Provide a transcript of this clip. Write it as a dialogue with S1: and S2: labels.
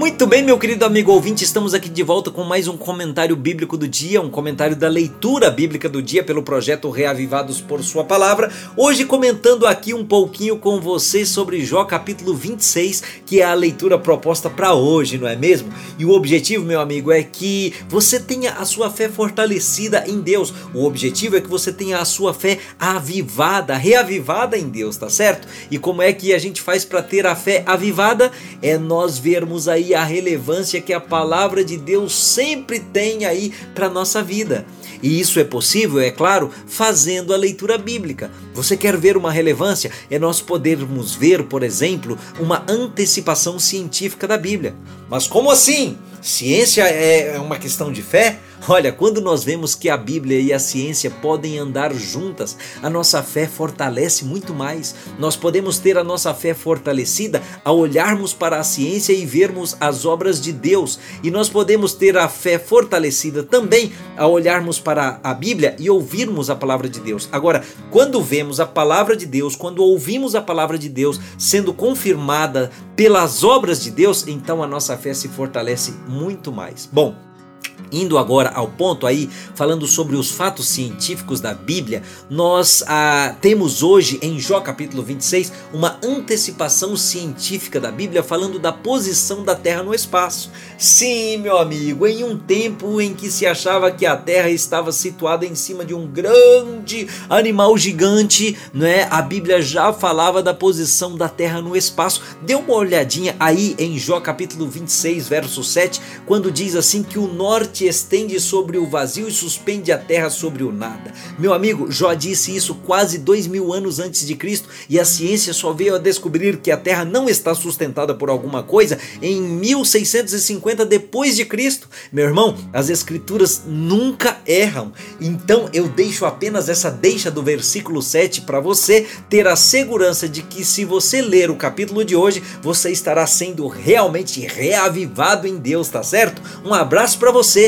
S1: Muito bem, meu querido amigo ouvinte, estamos aqui de volta com mais um comentário bíblico do dia, um comentário da leitura bíblica do dia pelo projeto Reavivados por Sua Palavra. Hoje comentando aqui um pouquinho com você sobre Jó capítulo 26, que é a leitura proposta para hoje, não é mesmo? E o objetivo, meu amigo, é que você tenha a sua fé fortalecida em Deus. O objetivo é que você tenha a sua fé avivada, reavivada em Deus, tá certo? E como é que a gente faz para ter a fé avivada? É nós vermos aí a relevância que a palavra de Deus sempre tem aí para nossa vida. E isso é possível, é claro, fazendo a leitura bíblica. Você quer ver uma relevância? É nós podermos ver, por exemplo, uma antecipação científica da Bíblia. Mas como assim? Ciência é uma questão de fé? Olha, quando nós vemos que a Bíblia e a ciência podem andar juntas, a nossa fé fortalece muito mais. Nós podemos ter a nossa fé fortalecida ao olharmos para a ciência e vermos as obras de Deus, e nós podemos ter a fé fortalecida também ao olharmos para a Bíblia e ouvirmos a palavra de Deus. Agora, quando vemos a palavra de Deus, quando ouvimos a palavra de Deus sendo confirmada pelas obras de Deus, então a nossa fé se fortalece muito mais. Bom, Indo agora ao ponto aí, falando sobre os fatos científicos da Bíblia, nós ah, temos hoje em Jó capítulo 26 uma antecipação científica da Bíblia falando da posição da Terra no espaço. Sim, meu amigo, em um tempo em que se achava que a Terra estava situada em cima de um grande animal gigante, não é? A Bíblia já falava da posição da Terra no espaço. Dê uma olhadinha aí em Jó capítulo 26, verso 7, quando diz assim que o norte te estende sobre o vazio e suspende a terra sobre o nada. Meu amigo, Jó disse isso quase dois mil anos antes de Cristo e a ciência só veio a descobrir que a terra não está sustentada por alguma coisa em 1650 depois de Cristo. Meu irmão, as escrituras nunca erram. Então eu deixo apenas essa deixa do versículo 7 para você ter a segurança de que se você ler o capítulo de hoje, você estará sendo realmente reavivado em Deus, tá certo? Um abraço para